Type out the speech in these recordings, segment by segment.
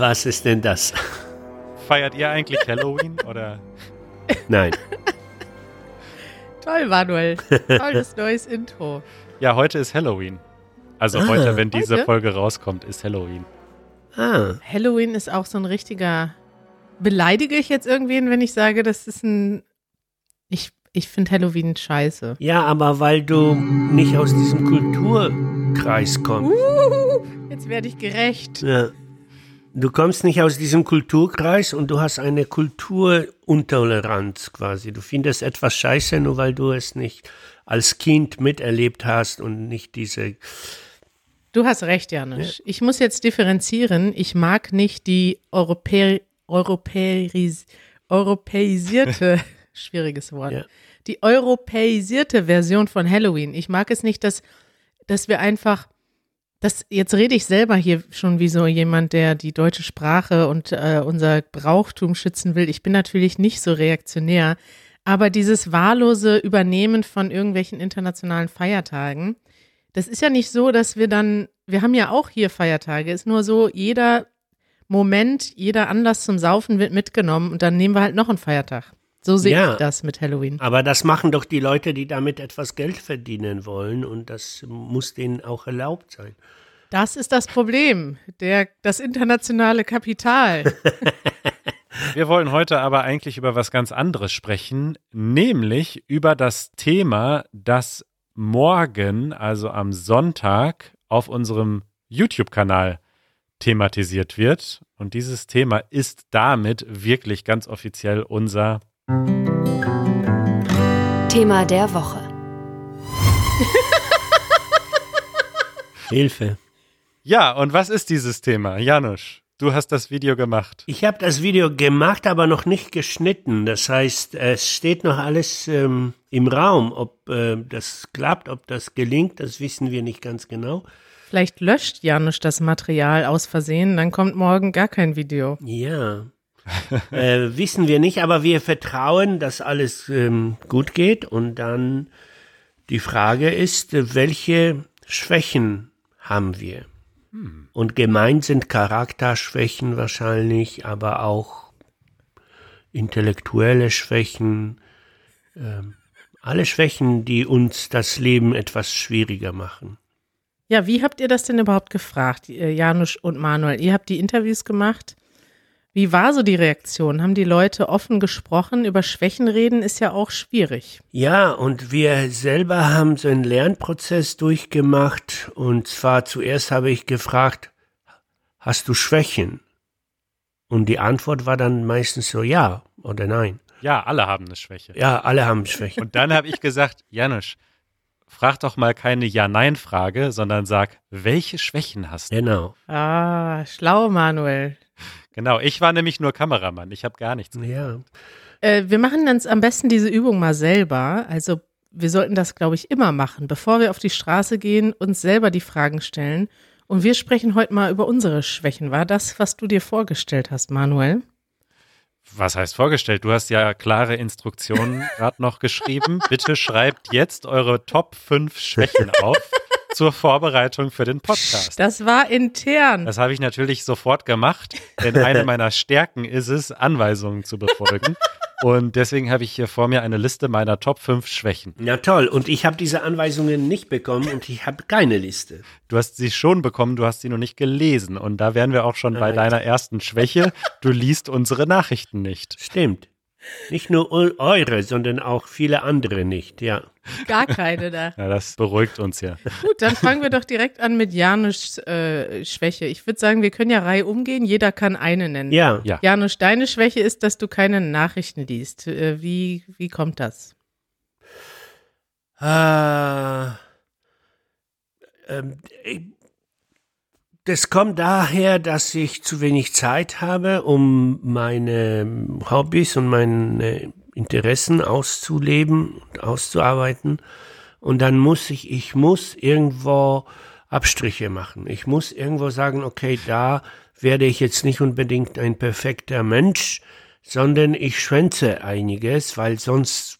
Was ist denn das? Feiert ihr eigentlich Halloween oder? Nein. Toll, Manuel. Tolles neues Intro. Ja, heute ist Halloween. Also Ah, heute, wenn diese heute? Folge rauskommt, ist Halloween. Ah, Halloween ist auch so ein richtiger. Beleidige ich jetzt irgendwen, wenn ich sage, das ist ein. Ich, ich finde Halloween scheiße. ja, aber weil du nicht aus diesem Kulturkreis kommst. Uh, jetzt werde ich gerecht. Ja. Du kommst nicht aus diesem Kulturkreis und du hast eine Kulturuntoleranz quasi. Du findest etwas scheiße, nur weil du es nicht als Kind miterlebt hast und nicht diese. Du hast recht, Janusz. Ich muss jetzt differenzieren. Ich mag nicht die Europä Europäis europäisierte, schwieriges Wort, Ja. die europäisierte Version von Halloween. Ich mag es nicht, dass, dass wir einfach, das, jetzt rede ich selber hier schon wie so jemand, der die deutsche Sprache und äh, unser Brauchtum schützen will. Ich bin natürlich nicht so reaktionär, aber dieses wahllose Übernehmen von irgendwelchen internationalen Feiertagen, das ist ja nicht so, dass wir dann, wir haben ja auch hier Feiertage, ist nur so, jeder Moment, jeder Anlass zum Saufen wird mitgenommen und dann nehmen wir halt noch einen Feiertag. So sehe Ja. ich das mit Halloween. Aber das machen doch die Leute, die damit etwas Geld verdienen wollen und das muss denen auch erlaubt sein. Das ist das Problem, der, das internationale Kapital. Wir wollen heute aber eigentlich über was ganz anderes sprechen, nämlich über das Thema, das morgen, also am Sonntag, auf unserem YouTube-Kanal thematisiert wird. Und dieses Thema ist damit wirklich ganz offiziell unser Thema der Woche. Hilfe. Ja, und was ist dieses Thema? Janusz, du hast das Video gemacht. Ich habe das Video gemacht, aber noch nicht geschnitten. Das heißt, es steht noch alles ähm, im Raum. Ob äh, das klappt, ob das gelingt, das wissen wir nicht ganz genau. Vielleicht löscht Janusz das Material aus Versehen, dann kommt morgen gar kein Video. Ja. Äh, wissen wir nicht, aber wir vertrauen, dass alles ähm, gut geht. Und dann die Frage ist, äh, welche Schwächen haben wir? Und gemeint sind Charakterschwächen wahrscheinlich, aber auch intellektuelle Schwächen, ähm, alle Schwächen, die uns das Leben etwas schwieriger machen. Ja, wie habt ihr das denn überhaupt gefragt, äh, Janusz und Manuel? Ihr habt die Interviews gemacht. Wie war so die Reaktion? Haben die Leute offen gesprochen? Über Schwächen reden ist ja auch schwierig. Ja, und wir selber haben so einen Lernprozess durchgemacht. Und zwar zuerst habe ich gefragt, hast du Schwächen? Und die Antwort war dann meistens so ja oder nein. Ja, alle haben eine Schwäche. Ja, alle haben Schwächen. Und dann habe ich gesagt, Janusz, frag doch mal keine Ja-Nein-Frage, sondern sag, welche Schwächen hast du? Genau. Ah, schlau, Manuel. Genau, ich war nämlich nur Kameramann, ich habe gar nichts. Ja. Äh, wir machen dann am besten diese Übung mal selber. Also wir sollten das, glaube ich, immer machen, bevor wir auf die Straße gehen, uns selber die Fragen stellen. Und wir sprechen heute mal über unsere Schwächen. War das, was du dir vorgestellt hast, Manuel? Was heißt vorgestellt? Du hast ja klare Instruktionen gerade noch geschrieben. Bitte schreibt jetzt eure Top 5 Schwächen auf zur Vorbereitung für den Podcast. Das war intern. Das habe ich natürlich sofort gemacht, denn eine meiner Stärken ist es, Anweisungen zu befolgen. Und deswegen habe ich hier vor mir eine Liste meiner Top 5 Schwächen. Na toll. Und ich habe diese Anweisungen nicht bekommen und ich habe keine Liste. Du hast sie schon bekommen, du hast sie noch nicht gelesen. Und da wären wir auch schon bei Right. deiner ersten Schwäche. Du liest unsere Nachrichten nicht. Stimmt. Nicht nur eu- eure, sondern auch viele andere nicht, ja. Gar keine da. Ja, das beruhigt uns ja. Gut, dann fangen wir doch direkt an mit Janusz äh, Schwäche. Ich würde sagen, wir können ja Reihe umgehen. Jeder kann eine nennen. Ja. Ja. Janusz, deine Schwäche ist, dass du keine Nachrichten liest. Äh, wie, wie kommt das? Äh, ähm, ich- das kommt daher, dass ich zu wenig Zeit habe, um meine Hobbys und meine Interessen auszuleben und auszuarbeiten. Und dann muss ich, ich muss irgendwo Abstriche machen. Ich muss irgendwo sagen, okay, da werde ich jetzt nicht unbedingt ein perfekter Mensch, sondern ich schwänze einiges, weil sonst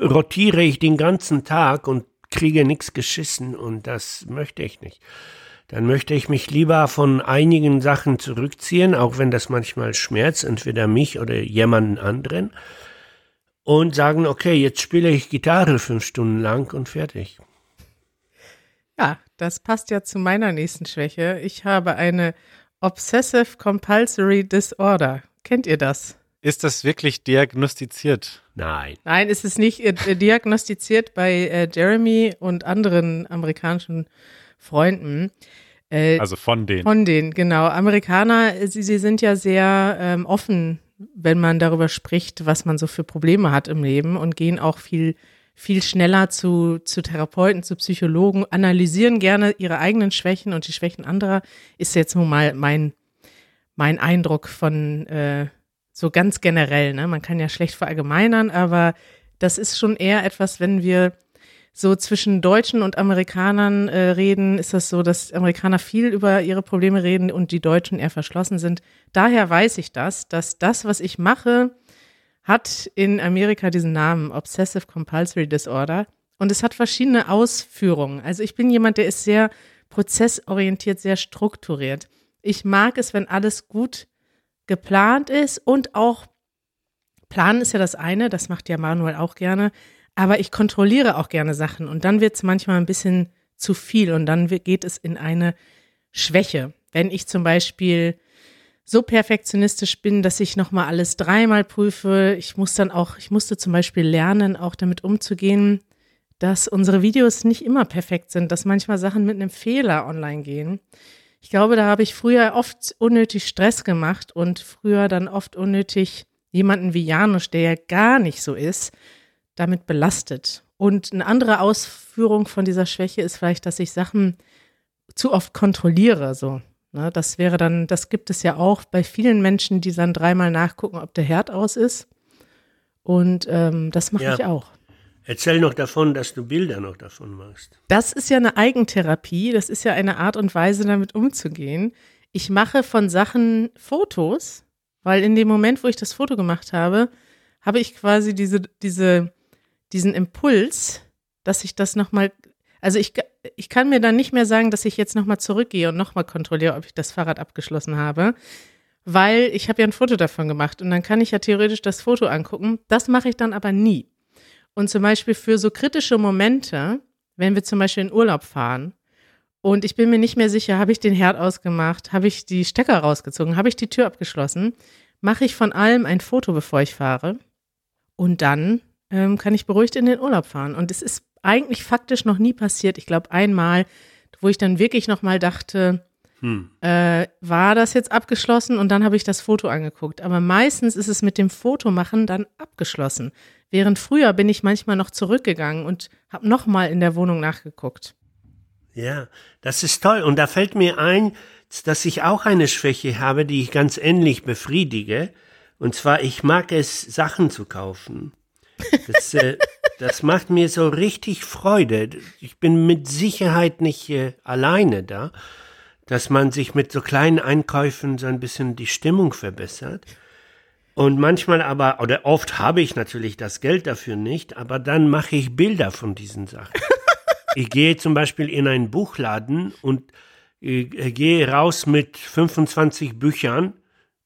rotiere ich den ganzen Tag und kriege nichts geschissen und das möchte ich nicht. Dann möchte ich mich lieber von einigen Sachen zurückziehen, auch wenn das manchmal schmerzt, entweder mich oder jemanden anderen, und sagen, okay, jetzt spiele ich Gitarre fünf Stunden lang und fertig. Ja, das passt ja zu meiner nächsten Schwäche. Ich habe eine Obsessive Compulsory Disorder. Kennt ihr das? Ist das wirklich diagnostiziert? Nein. Nein, ist es nicht äh, diagnostiziert bei äh, Jeremy und anderen amerikanischen Freunden. Äh, also von denen. Von denen, genau. Amerikaner, sie, sie sind ja sehr ähm, offen, wenn man darüber spricht, was man so für Probleme hat im Leben und gehen auch viel viel schneller zu, zu Therapeuten, zu Psychologen, analysieren gerne ihre eigenen Schwächen und die Schwächen anderer, ist jetzt nun mal mein, mein Eindruck von äh, so ganz generell. Ne? Man kann ja schlecht verallgemeinern, aber das ist schon eher etwas, wenn wir so zwischen Deutschen und Amerikanern äh, reden, ist das so, dass Amerikaner viel über ihre Probleme reden und die Deutschen eher verschlossen sind. Daher weiß ich das, dass das, was ich mache, hat in Amerika diesen Namen Obsessive Compulsory Disorder und es hat verschiedene Ausführungen. Also ich bin jemand, der ist sehr prozessorientiert, sehr strukturiert. Ich mag es, wenn alles gut geplant ist und auch planen ist ja das eine, das macht ja Manuel auch gerne, aber ich kontrolliere auch gerne Sachen und dann wird es manchmal ein bisschen zu viel und dann geht es in eine Schwäche. Wenn ich zum Beispiel so perfektionistisch bin, dass ich nochmal alles dreimal prüfe. Ich muss dann auch, ich musste zum Beispiel lernen, auch damit umzugehen, dass unsere Videos nicht immer perfekt sind, dass manchmal Sachen mit einem Fehler online gehen. Ich glaube, da habe ich früher oft unnötig Stress gemacht und früher dann oft unnötig jemanden wie Janusz, der ja gar nicht so ist, damit belastet. Und eine andere Ausführung von dieser Schwäche ist vielleicht, dass ich Sachen zu oft kontrolliere, so. Ne, das wäre dann, das gibt es ja auch bei vielen Menschen, die dann dreimal nachgucken, ob der Herd aus ist. Und ähm, das mache ja. ich auch. Erzähl noch davon, dass du Bilder noch davon machst. Das ist ja eine Eigentherapie. Das ist ja eine Art und Weise, damit umzugehen. Ich mache von Sachen Fotos, weil in dem Moment, wo ich das Foto gemacht habe, habe ich quasi diese, diese, diesen Impuls, dass ich das nochmal also ich, ich kann mir dann nicht mehr sagen, dass ich jetzt nochmal zurückgehe und nochmal kontrolliere, ob ich das Fahrrad abgeschlossen habe, weil ich habe ja ein Foto davon gemacht und dann kann ich ja theoretisch das Foto angucken. Das mache ich dann aber nie. Und zum Beispiel für so kritische Momente, wenn wir zum Beispiel in Urlaub fahren und ich bin mir nicht mehr sicher, habe ich den Herd ausgemacht, habe ich die Stecker rausgezogen, habe ich die Tür abgeschlossen, mache ich von allem ein Foto, bevor ich fahre und dann ähm, kann ich beruhigt in den Urlaub fahren. Und es ist eigentlich faktisch noch nie passiert. Ich glaube einmal, wo ich dann wirklich noch mal dachte, hm. äh, war das jetzt abgeschlossen? Und dann habe ich das Foto angeguckt. Aber meistens ist es mit dem Fotomachen dann abgeschlossen. Während früher bin ich manchmal noch zurückgegangen und habe noch mal in der Wohnung nachgeguckt. Ja, das ist toll. Und da fällt mir ein, dass ich auch eine Schwäche habe, die ich ganz ähnlich befriedige. Und zwar, ich mag es, Sachen zu kaufen. Das, äh, das macht mir so richtig Freude. Ich bin mit Sicherheit nicht äh, alleine da, dass man sich mit so kleinen Einkäufen so ein bisschen die Stimmung verbessert. Und manchmal aber, oder oft habe ich natürlich das Geld dafür nicht, aber dann mache ich Bilder von diesen Sachen. ich gehe zum Beispiel in einen Buchladen und äh, gehe raus mit 25 Büchern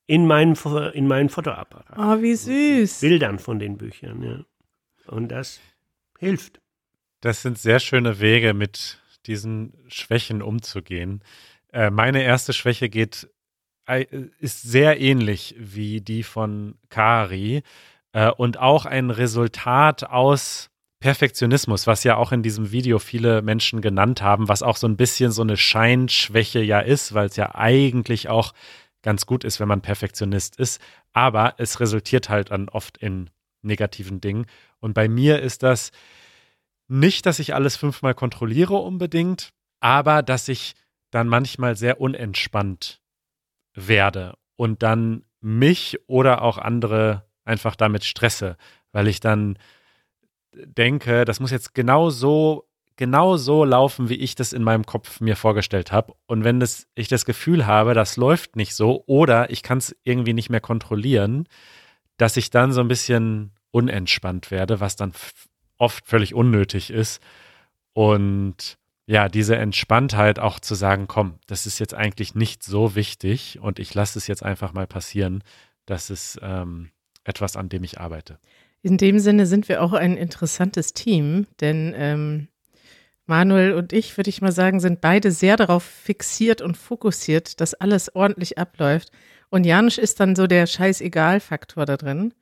in meinen, in meinen Fotoapparat. Oh, wie süß. Bildern von den Büchern, ja. Und das hilft. Das sind sehr schöne Wege, mit diesen Schwächen umzugehen. Äh, meine erste Schwäche geht, ist sehr ähnlich wie die von Kari äh, und auch ein Resultat aus Perfektionismus, was ja auch in diesem Video viele Menschen genannt haben, was auch so ein bisschen so eine Scheinschwäche ja ist, weil es ja eigentlich auch ganz gut ist, wenn man Perfektionist ist. Aber es resultiert halt dann oft in negativen Dingen. Und bei mir ist das nicht, dass ich alles fünfmal kontrolliere unbedingt, aber dass ich dann manchmal sehr unentspannt werde und dann mich oder auch andere einfach damit stresse, weil ich dann denke, das muss jetzt genau so, genau so laufen, wie ich das in meinem Kopf mir vorgestellt habe. Und wenn das, ich das Gefühl habe, das läuft nicht so oder ich kann es irgendwie nicht mehr kontrollieren, dass ich dann so ein bisschen unentspannt werde, was dann oft völlig unnötig ist. Und ja, diese Entspanntheit auch zu sagen, komm, das ist jetzt eigentlich nicht so wichtig und ich lasse es jetzt einfach mal passieren. Das ist ähm, etwas, an dem ich arbeite. In dem Sinne sind wir auch ein interessantes Team, denn ähm, Manuel und ich, würde ich mal sagen, sind beide sehr darauf fixiert und fokussiert, dass alles ordentlich abläuft. Und Janusz ist dann so der Scheißegal-Faktor da drin.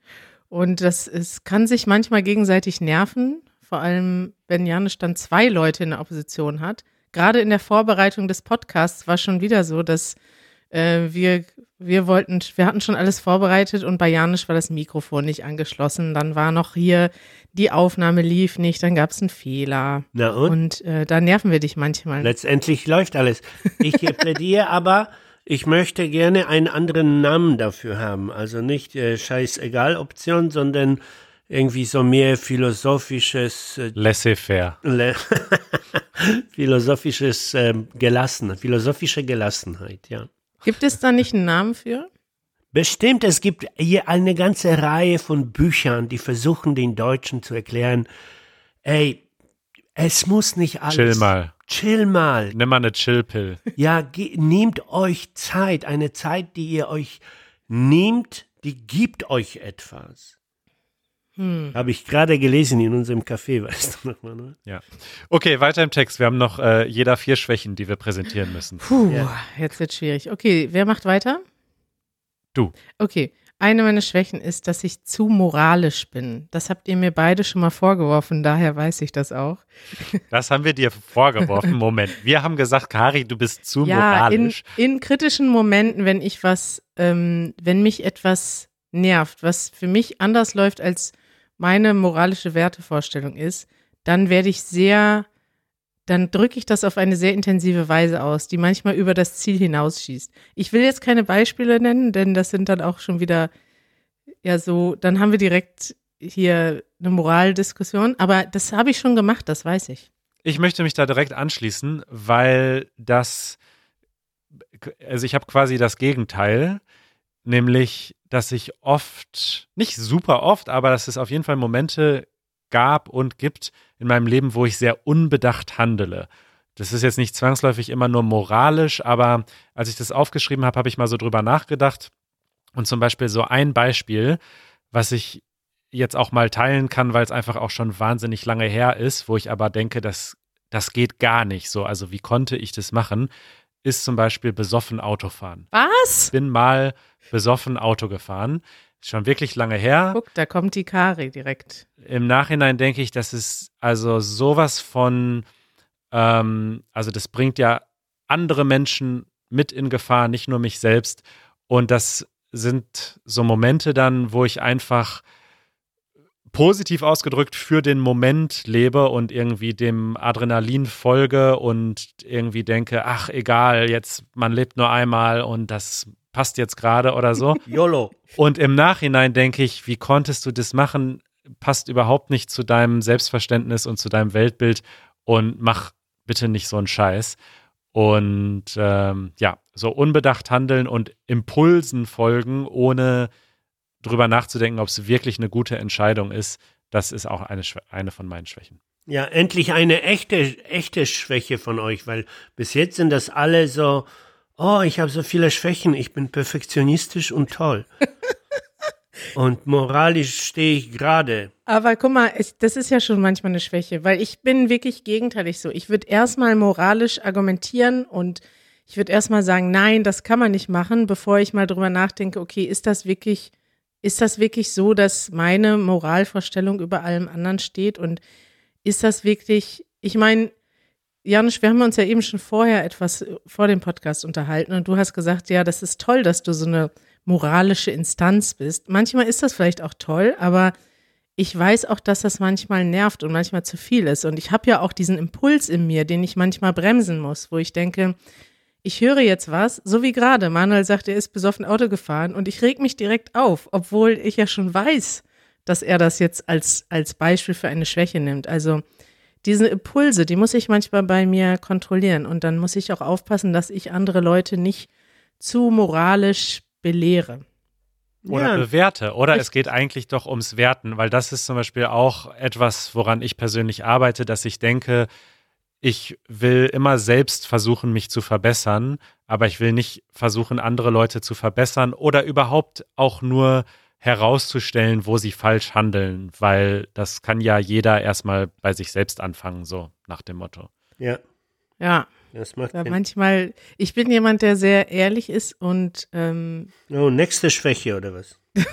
Und das es kann sich manchmal gegenseitig nerven, vor allem wenn Janusz dann zwei Leute in der Opposition hat. Gerade in der Vorbereitung des Podcasts war schon wieder so, dass äh, wir, wir wollten, wir hatten schon alles vorbereitet und bei Janusz war das Mikrofon nicht angeschlossen. Dann war noch hier, die Aufnahme lief nicht, dann gab es einen Fehler. Na und? Und äh, da nerven wir dich manchmal. Letztendlich läuft alles. Ich plädiere aber, ich möchte gerne einen anderen Namen dafür haben. Also nicht äh, Scheißegal-Option, sondern irgendwie so mehr philosophisches äh, Laissez-faire. Le philosophisches ähm, Gelassen, philosophische Gelassenheit, ja. Gibt es da nicht einen Namen für? Bestimmt, es gibt hier eine ganze Reihe von Büchern, die versuchen, den Deutschen zu erklären, ey, es muss nicht alles. Chill mal. Chill mal. Nimm mal eine Chill-Pill. Ja, ge- nehmt euch Zeit, eine Zeit, die ihr euch nehmt, die gibt euch etwas. Hm. Habe ich gerade gelesen in unserem Café, weißt du noch mal, ne? Ja. Okay, weiter im Text. Wir haben noch äh, jeder vier Schwächen, die wir präsentieren müssen. Puh, Ja. jetzt wird schwierig. Okay, wer macht weiter? Du. Okay, eine meiner Schwächen ist, dass ich zu moralisch bin. Das habt ihr mir beide schon mal vorgeworfen, daher weiß ich das auch. Das haben wir dir vorgeworfen. Moment. Wir haben gesagt, Kari, du bist zu Ja, in, moralisch. in kritischen Momenten, wenn ich was, ähm, wenn mich etwas nervt, was für mich anders läuft, als meine moralische Wertevorstellung ist, dann werde ich sehr, dann drücke ich das auf eine sehr intensive Weise aus, die manchmal über das Ziel hinausschießt. Ich will jetzt keine Beispiele nennen, denn das sind dann auch schon wieder, ja, so, dann haben wir direkt hier eine Moraldiskussion, aber das habe ich schon gemacht, das weiß ich. Ich möchte mich da direkt anschließen, weil das, also ich habe quasi das Gegenteil, nämlich, dass ich oft, nicht super oft, aber dass es auf jeden Fall Momente gab und gibt in meinem Leben, wo ich sehr unbedacht handele. Das ist jetzt nicht zwangsläufig immer nur moralisch, aber als ich das aufgeschrieben habe, habe ich mal so drüber nachgedacht. Und zum Beispiel so ein Beispiel, was ich jetzt auch mal teilen kann, weil es einfach auch schon wahnsinnig lange her ist, wo ich aber denke, dass das geht gar nicht so. Also wie konnte ich das machen? Ist zum Beispiel besoffen Autofahren. Was? Ich bin mal besoffen Auto gefahren. Ist schon wirklich lange her. Guck, da kommt die Kari direkt. Im Nachhinein denke ich, das ist also sowas von, ähm, also das bringt ja andere Menschen mit in Gefahr, nicht nur mich selbst. Und das sind so Momente dann, wo ich einfach positiv ausgedrückt für den Moment lebe und irgendwie dem Adrenalin folge und irgendwie denke, ach egal, jetzt man lebt nur einmal und das passt jetzt gerade oder so. YOLO. Und im Nachhinein denke ich, wie konntest du das machen? Passt überhaupt nicht zu deinem Selbstverständnis und zu deinem Weltbild und mach bitte nicht so einen Scheiß. Und ähm, ja, so unbedacht handeln und Impulsen folgen, ohne drüber nachzudenken, ob es wirklich eine gute Entscheidung ist, das ist auch eine, eine von meinen Schwächen. Ja, endlich eine echte, echte Schwäche von euch, weil bis jetzt sind das alle so, oh, ich habe so viele Schwächen, ich bin perfektionistisch und toll. und moralisch stehe ich gerade. Aber guck mal, ich, das ist ja schon manchmal eine Schwäche, weil ich bin wirklich gegenteilig so. Ich würde erstmal moralisch argumentieren und ich würde erstmal sagen, nein, das kann man nicht machen, bevor ich mal drüber nachdenke, okay, ist das wirklich, ist das wirklich so, dass meine Moralvorstellung über allem anderen steht und ist das wirklich, ich meine, Janusz, wir haben uns ja eben schon vorher etwas äh, vor dem Podcast unterhalten und du hast gesagt, ja, das ist toll, dass du so eine moralische Instanz bist. Manchmal ist das vielleicht auch toll, aber ich weiß auch, dass das manchmal nervt und manchmal zu viel ist. Und ich habe ja auch diesen Impuls in mir, den ich manchmal bremsen muss, wo ich denke, ich höre jetzt was, so wie gerade. Manuel sagt, er ist besoffen Auto gefahren und ich reg mich direkt auf, obwohl ich ja schon weiß, dass er das jetzt als, als Beispiel für eine Schwäche nimmt. Also diese Impulse, die muss ich manchmal bei mir kontrollieren und dann muss ich auch aufpassen, dass ich andere Leute nicht zu moralisch belehre. Oder Ja. bewerte. Oder es geht eigentlich doch ums Werten, weil das ist zum Beispiel auch etwas, woran ich persönlich arbeite, dass ich denke, ich will immer selbst versuchen, mich zu verbessern, aber ich will nicht versuchen, andere Leute zu verbessern oder überhaupt auch nur herauszustellen, wo sie falsch handeln, weil das kann ja jeder erstmal bei sich selbst anfangen, so nach dem Motto. Ja, Ja, das macht manchmal, ich bin jemand, der sehr ehrlich ist und ähm, Oh, nächste Schwäche oder was?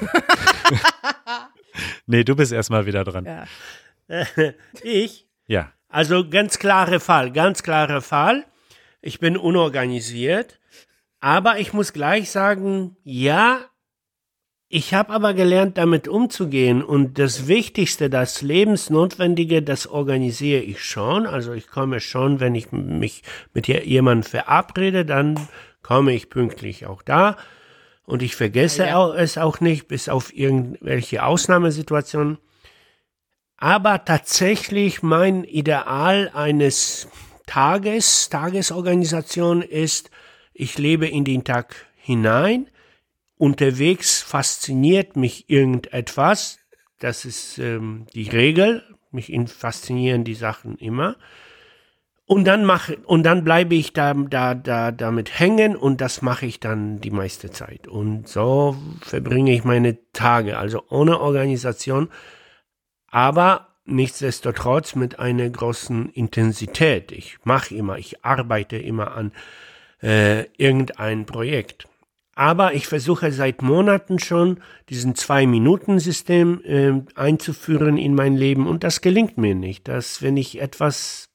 Nee, du bist erstmal wieder dran. ja. ich? Ja. Also ganz klarer Fall, ganz klarer Fall. Ich bin unorganisiert, aber ich muss gleich sagen, ja, ich habe aber gelernt, damit umzugehen. Und das Wichtigste, das Lebensnotwendige, das organisiere ich schon. Also ich komme schon, wenn ich mich mit jemandem verabrede, dann komme ich pünktlich auch da. Und ich vergesse Ja, ja. Es auch nicht, bis auf irgendwelche Ausnahmesituationen. Aber tatsächlich mein Ideal eines Tages, Tagesorganisation ist, ich lebe in den Tag hinein. Unterwegs fasziniert mich irgendetwas. Das ist ähm, die Regel. Mich in- faszinieren die Sachen immer. Und dann mache und dann bleibe ich da, da, da damit hängen und das mache ich dann die meiste Zeit. Und so verbringe ich meine Tage, also ohne Organisation, aber nichtsdestotrotz mit einer großen Intensität. Ich mache immer, ich arbeite immer an äh, irgendein Projekt. Aber ich versuche seit Monaten schon, diesen Zwei-Minuten-System äh, einzuführen in mein Leben und das gelingt mir nicht. Dass, wenn ich etwas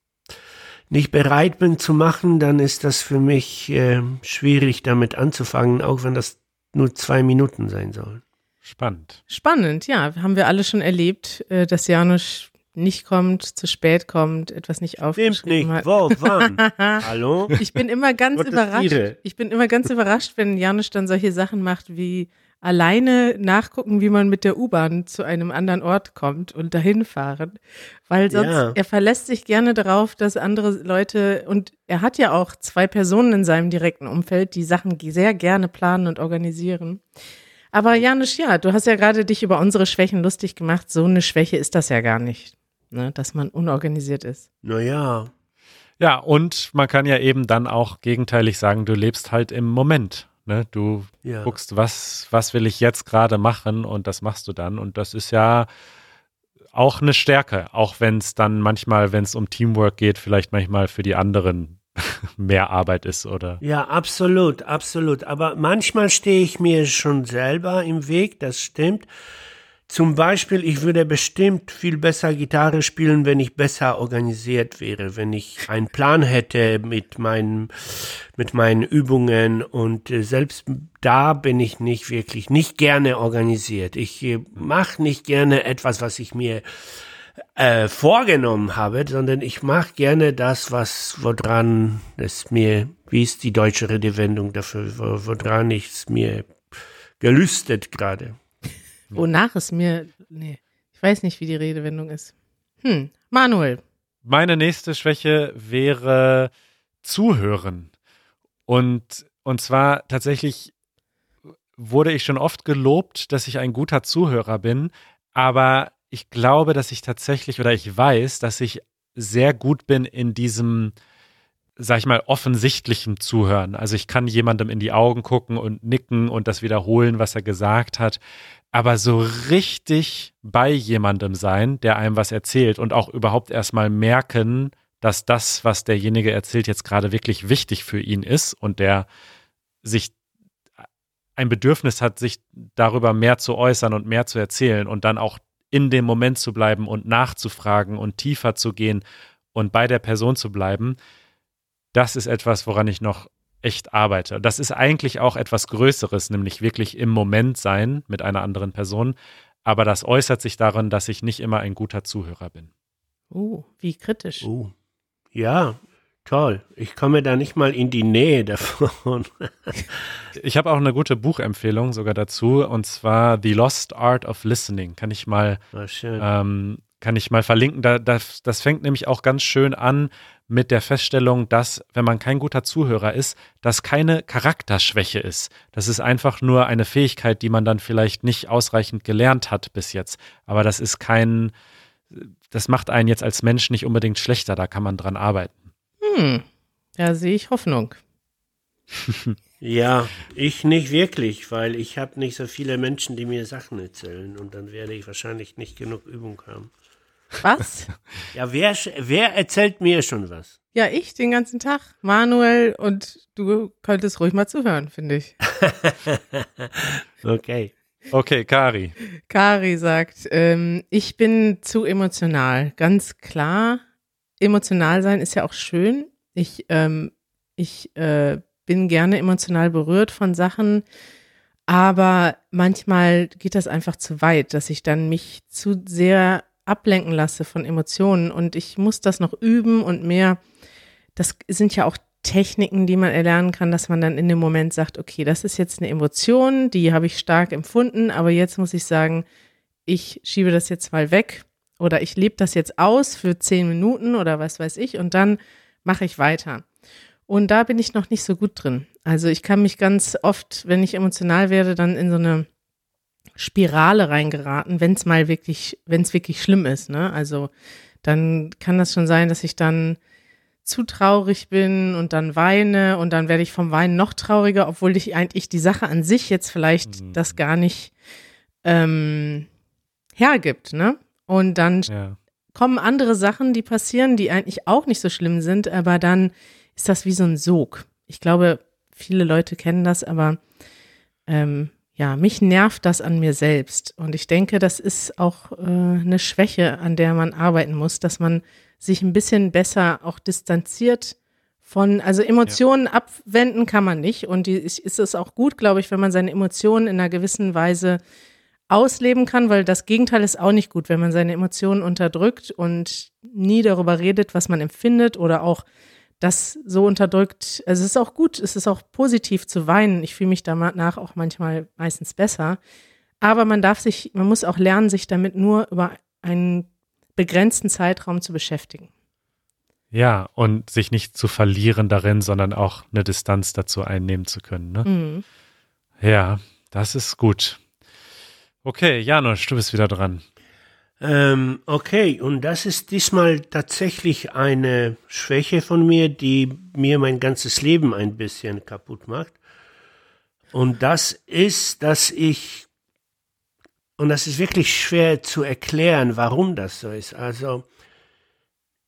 nicht bereit bin zu machen, dann ist das für mich äh, schwierig damit anzufangen, auch wenn das nur zwei Minuten sein sollen. Spannend. Spannend, ja. Haben wir alle schon erlebt, äh, dass Janusz nicht kommt, zu spät kommt, etwas nicht Stimmt aufgeschrieben nicht. hat. Wo, wann? Hallo? Ich bin immer ganz überrascht. Ich bin immer ganz überrascht, wenn Janusz dann solche Sachen macht wie alleine nachgucken, wie man mit der U-Bahn zu einem anderen Ort kommt und dahin fahren. Weil sonst, Ja. er verlässt sich gerne darauf, dass andere Leute, und er hat ja auch zwei Personen in seinem direkten Umfeld, die Sachen sehr gerne planen und organisieren. Aber Janusz, ja, du hast ja gerade dich über unsere Schwächen lustig gemacht. So eine Schwäche ist das ja gar nicht, ne, dass man unorganisiert ist. Naja, Ja, und man kann ja eben dann auch gegenteilig sagen, du lebst halt im Moment. Ne? Du ja. guckst, was, was will ich jetzt gerade machen und das machst du dann. Und das ist ja auch eine Stärke, auch wenn es dann manchmal, wenn es um Teamwork geht, vielleicht manchmal für die anderen mehr Arbeit ist oder Ja, absolut, absolut. Aber manchmal stehe ich mir schon selber im Weg, das stimmt. Zum Beispiel, ich würde bestimmt viel besser Gitarre spielen, wenn ich besser organisiert wäre, wenn ich einen Plan hätte mit meinen, mit meinen Übungen und äh, selbst da bin ich nicht wirklich, nicht gerne organisiert. Ich äh, mache nicht gerne etwas, was ich mir äh, vorgenommen habe, sondern ich mache gerne das, was woran es mir, wie ist die deutsche Redewendung dafür, wo, woran ich es mir gelüstet gerade. Wonach es mir, nee, ich weiß nicht, wie die Redewendung ist. Hm, Manuel. Meine nächste Schwäche wäre Zuhören. Und, und zwar tatsächlich wurde ich schon oft gelobt, dass ich ein guter Zuhörer bin, aber ich glaube, dass ich tatsächlich oder ich weiß, dass ich sehr gut bin in diesem, sag ich mal, offensichtlichen Zuhören. Also ich kann jemandem in die Augen gucken und nicken und das wiederholen, was er gesagt hat. Aber so richtig bei jemandem sein, der einem was erzählt und auch überhaupt erstmal merken, dass das, was derjenige erzählt, jetzt gerade wirklich wichtig für ihn ist und der sich ein Bedürfnis hat, sich darüber mehr zu äußern und mehr zu erzählen und dann auch in dem Moment zu bleiben und nachzufragen und tiefer zu gehen und bei der Person zu bleiben, das ist etwas, woran ich noch echt arbeite. Das ist eigentlich auch etwas Größeres, nämlich wirklich im Moment sein mit einer anderen Person. Aber das äußert sich darin, dass ich nicht immer ein guter Zuhörer bin. Oh, wie kritisch. Uh, ja, toll. Ich komme da nicht mal in die Nähe davon. Ich habe auch eine gute Buchempfehlung sogar dazu, und zwar The Lost Art of Listening. Kann ich mal schön. ähm, kann ich mal verlinken. Da, das, das fängt nämlich auch ganz schön an mit der Feststellung, dass, wenn man kein guter Zuhörer ist, das keine Charakterschwäche ist. Das ist einfach nur eine Fähigkeit, die man dann vielleicht nicht ausreichend gelernt hat bis jetzt. Aber das ist kein, das macht einen jetzt als Mensch nicht unbedingt schlechter, da kann man dran arbeiten. Hm, da sehe ich Hoffnung. ja, ich nicht wirklich, weil ich habe nicht so viele Menschen, die mir Sachen erzählen und dann werde ich wahrscheinlich nicht genug Übung haben. Was? Ja, wer, wer erzählt mir schon was? Ja, ich den ganzen Tag. Manuel und du könntest ruhig mal zuhören, finde ich. okay. Okay, Kari. Kari sagt, ähm, ich bin zu emotional. Ganz klar, emotional sein ist ja auch schön. Ich, ähm, ich äh, bin gerne emotional berührt von Sachen, aber manchmal geht das einfach zu weit, dass ich dann mich zu sehr ablenken lasse von Emotionen und ich muss das noch üben und mehr. Das sind ja auch Techniken, die man erlernen kann, dass man dann in dem Moment sagt, okay, das ist jetzt eine Emotion, die habe ich stark empfunden, aber jetzt muss ich sagen, ich schiebe das jetzt mal weg oder ich lebe das jetzt aus für zehn Minuten oder was weiß ich und dann mache ich weiter. Und da bin ich noch nicht so gut drin. Also ich kann mich ganz oft, wenn ich emotional werde, dann in so eine Spirale reingeraten, wenn es mal wirklich, wenn es wirklich schlimm ist. Ne? Also dann kann das schon sein, dass ich dann zu traurig bin und dann weine und dann werde ich vom Weinen noch trauriger, obwohl ich eigentlich die Sache an sich jetzt vielleicht mhm. das gar nicht ähm, hergibt, ne? Und dann ja. kommen andere Sachen, die passieren, die eigentlich auch nicht so schlimm sind, aber dann ist das wie so ein Sog. Ich glaube, viele Leute kennen das, aber ähm, ja, mich nervt das an mir selbst. Und ich denke, das ist auch äh, eine Schwäche, an der man arbeiten muss, dass man sich ein bisschen besser auch distanziert von, also Emotionen ja. abwenden kann man nicht. Und die, ist es auch gut, glaube ich, wenn man seine Emotionen in einer gewissen Weise ausleben kann, weil das Gegenteil ist auch nicht gut, wenn man seine Emotionen unterdrückt und nie darüber redet, was man empfindet oder auch das so unterdrückt. Also es ist auch gut, es ist auch positiv zu weinen. Ich fühle mich danach auch manchmal meistens besser. Aber man darf sich, man muss auch lernen, sich damit nur über einen begrenzten Zeitraum zu beschäftigen. Ja, und sich nicht zu verlieren darin, sondern auch eine Distanz dazu einnehmen zu können. Ne? Mhm. Ja, das ist gut. Okay, Janusz, du bist wieder dran. Ähm, okay, und das ist diesmal tatsächlich eine Schwäche von mir, die mir mein ganzes Leben ein bisschen kaputt macht. Und das ist, dass ich, und das ist wirklich schwer zu erklären, warum das so ist. Also,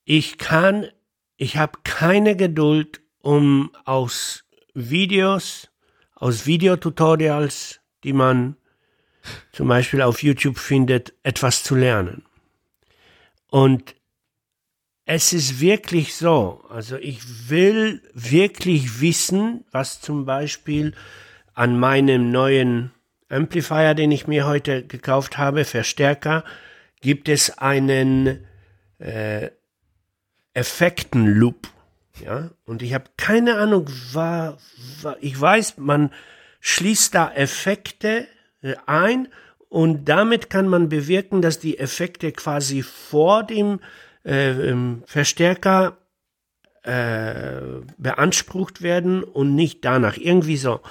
ich kann, ich habe keine Geduld, um aus Videos, aus Videotutorials, die man zum Beispiel auf YouTube findet, etwas zu lernen. Und es ist wirklich so, also ich will wirklich wissen, was zum Beispiel an meinem neuen Amplifier, den ich mir heute gekauft habe, Verstärker, gibt es einen äh, Effektenloop. Ja, und ich habe keine Ahnung, war, war, ich weiß, man schließt da Effekte ein und damit kann man bewirken, dass die Effekte quasi vor dem äh, ähm, Verstärker äh, beansprucht werden und nicht danach. Irgendwie so.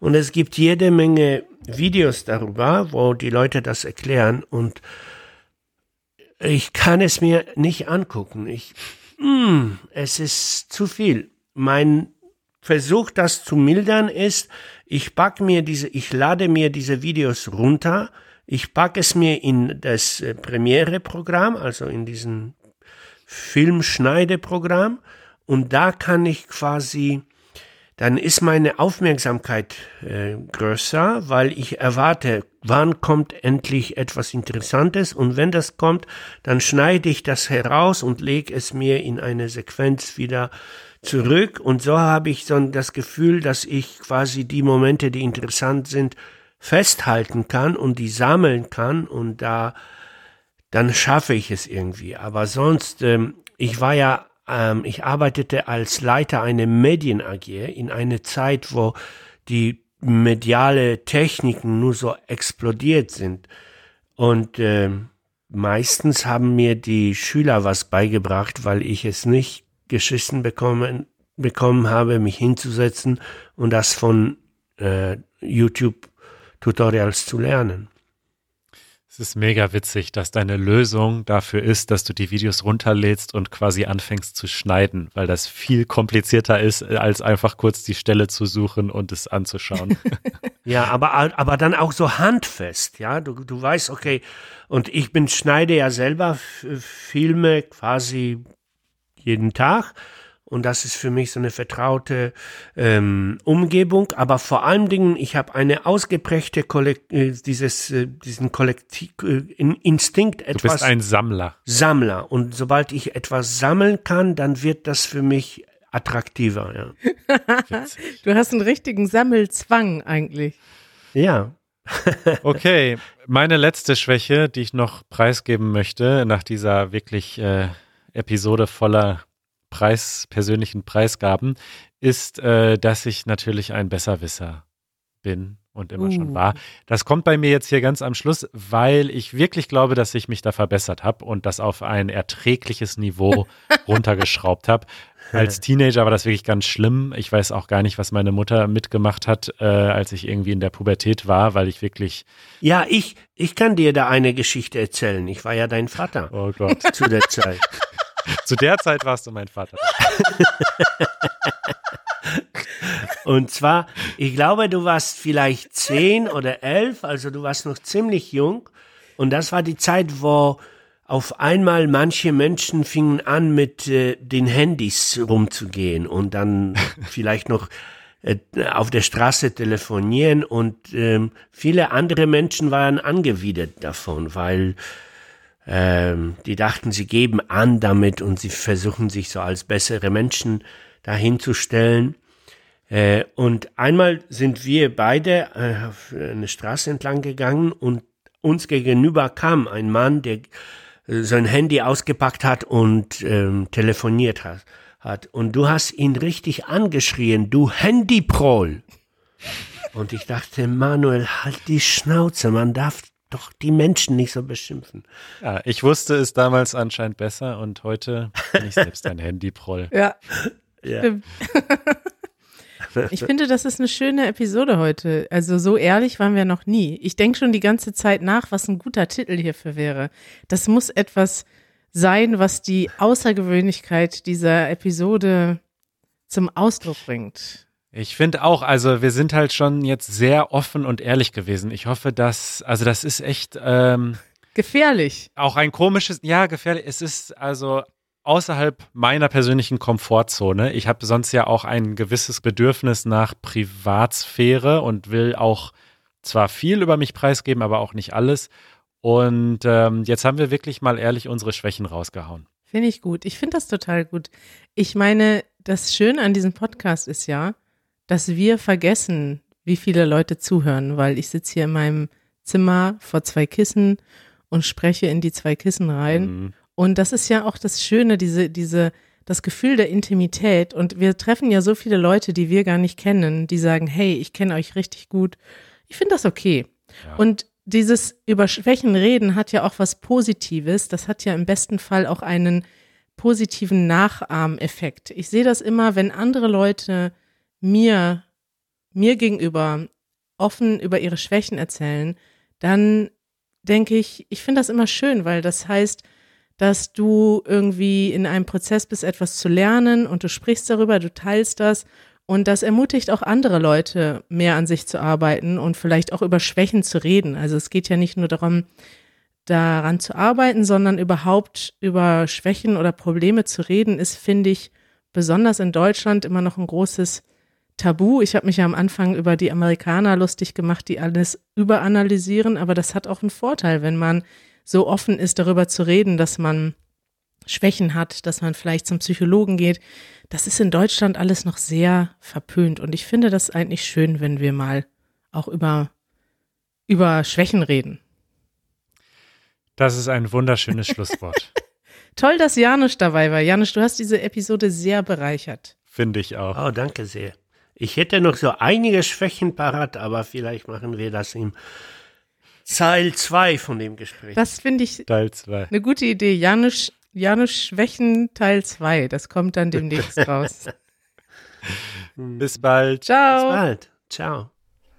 Und es gibt jede Menge Videos darüber, wo die Leute das erklären und ich kann es mir nicht angucken. Ich, mh, hm, es ist zu viel. Mein Versuch, das zu mildern, ist, ich pack mir diese, ich lade mir diese Videos runter, ich packe es mir in das äh, Premiere-Programm, also in diesen Filmschneideprogramm. Und da kann ich quasi, dann ist meine Aufmerksamkeit äh, größer, weil ich erwarte, wann kommt endlich etwas Interessantes? Und wenn das kommt, dann schneide ich das heraus und lege es mir in eine Sequenz wieder zurück. Und so habe ich so das Gefühl, dass ich quasi die Momente, die interessant sind, festhalten kann und die sammeln kann. Und da dann schaffe ich es irgendwie. Aber sonst, ähm, ich war ja, ähm, ich arbeitete als Leiter einer Medien AG in einer Zeit, wo die mediale Techniken nur so explodiert sind. Und äh, meistens haben mir die Schüler was beigebracht, weil ich es nicht geschissen bekommen, bekommen habe, mich hinzusetzen und das von äh, YouTube-Tutorials zu lernen. Es ist mega witzig, dass deine Lösung dafür ist, dass du die Videos runterlädst und quasi anfängst zu schneiden, weil das viel komplizierter ist, als einfach kurz die Stelle zu suchen und es anzuschauen. ja, aber, aber dann auch so handfest, ja. Du, du weißt, okay, und ich bin, schneide ja selber Filme quasi jeden Tag und das ist für mich so eine vertraute ähm, Umgebung. Aber vor allen Dingen, ich habe eine ausgeprägte Kollekt äh, dieses äh, diesen Kollektiv äh, Instinkt etwas. Du bist ein Sammler. Sammler und sobald ich etwas sammeln kann, dann wird das für mich attraktiver. Ja. du hast einen richtigen Sammelzwang eigentlich. Ja. okay, meine letzte Schwäche, die ich noch preisgeben möchte, nach dieser wirklich äh, Episode voller Preis, persönlichen Preisgaben, ist, äh, dass ich natürlich ein Besserwisser bin und immer uh. schon war. Das kommt bei mir jetzt hier ganz am Schluss, weil ich wirklich glaube, dass ich mich da verbessert habe und das auf ein erträgliches Niveau runtergeschraubt habe. Als Teenager war das wirklich ganz schlimm. Ich weiß auch gar nicht, was meine Mutter mitgemacht hat, äh, als ich irgendwie in der Pubertät war, weil ich wirklich. Ja, ich, ich kann dir da eine Geschichte erzählen. Ich war ja dein Vater. Oh Gott. Zu der Zeit. Zu der Zeit warst du mein Vater. Und zwar, ich glaube, du warst vielleicht zehn oder elf, also du warst noch ziemlich jung. Und das war die Zeit, wo auf einmal manche Menschen fingen an, mit äh, den Handys rumzugehen und dann vielleicht noch äh, auf der Straße telefonieren. Und ähm, viele andere Menschen waren angewidert davon, weil ähm, die dachten, sie geben an damit und sie versuchen sich so als bessere Menschen dahinzustellen. Äh, und einmal sind wir beide äh, auf eine Straße entlang gegangen und uns gegenüber kam ein Mann, der äh, sein Handy ausgepackt hat und ähm, telefoniert hat, hat. Und du hast ihn richtig angeschrien, du Handyproll. Und ich dachte, Manuel, halt die Schnauze, man darf doch die Menschen nicht so beschimpfen. Ja, ich wusste es damals anscheinend besser und heute bin ich selbst ein Handyproll. Ja. ja. Ich finde, das ist eine schöne Episode heute. Also so ehrlich waren wir noch nie. Ich denke schon die ganze Zeit nach, was ein guter Titel hierfür wäre. Das muss etwas sein, was die Außergewöhnlichkeit dieser Episode zum Ausdruck bringt. Ich finde auch, also wir sind halt schon jetzt sehr offen und ehrlich gewesen. Ich hoffe, dass, also das ist echt ähm, gefährlich. Auch ein komisches, ja, gefährlich. Es ist also außerhalb meiner persönlichen Komfortzone. Ich habe sonst ja auch ein gewisses Bedürfnis nach Privatsphäre und will auch zwar viel über mich preisgeben, aber auch nicht alles. Und ähm, jetzt haben wir wirklich mal ehrlich unsere Schwächen rausgehauen. Finde ich gut. Ich finde das total gut. Ich meine, das Schöne an diesem Podcast ist ja, dass wir vergessen, wie viele Leute zuhören, weil ich sitze hier in meinem Zimmer vor zwei Kissen und spreche in die zwei Kissen rein. Mhm. Und das ist ja auch das Schöne, diese, diese, das Gefühl der Intimität. Und wir treffen ja so viele Leute, die wir gar nicht kennen, die sagen, hey, ich kenne euch richtig gut. Ich finde das okay. Ja. Und dieses über Schwächen reden hat ja auch was Positives. Das hat ja im besten Fall auch einen positiven Nachahmeffekt. Ich sehe das immer, wenn andere Leute mir, mir gegenüber offen über ihre Schwächen erzählen, dann denke ich, ich finde das immer schön, weil das heißt, dass du irgendwie in einem Prozess bist, etwas zu lernen und du sprichst darüber, du teilst das und das ermutigt auch andere Leute, mehr an sich zu arbeiten und vielleicht auch über Schwächen zu reden. Also es geht ja nicht nur darum, daran zu arbeiten, sondern überhaupt über Schwächen oder Probleme zu reden, ist, finde ich, besonders in Deutschland immer noch ein großes Tabu. Ich habe mich ja am Anfang über die Amerikaner lustig gemacht, die alles überanalysieren, aber das hat auch einen Vorteil, wenn man so offen ist, darüber zu reden, dass man Schwächen hat, dass man vielleicht zum Psychologen geht. Das ist in Deutschland alles noch sehr verpönt und ich finde das eigentlich schön, wenn wir mal auch über, über Schwächen reden. Das ist ein wunderschönes Schlusswort. Toll, dass Janusz dabei war. Janusz, du hast diese Episode sehr bereichert. Finde ich auch. Oh, danke sehr. Ich hätte noch so einige Schwächen parat, aber vielleicht machen wir das im Teil 2 von dem Gespräch. Das finde ich Teil 2. eine gute Idee. Janusz, Janusz Schwächen Teil 2. Das kommt dann demnächst raus. Bis bald. Ciao. Bis bald. Ciao.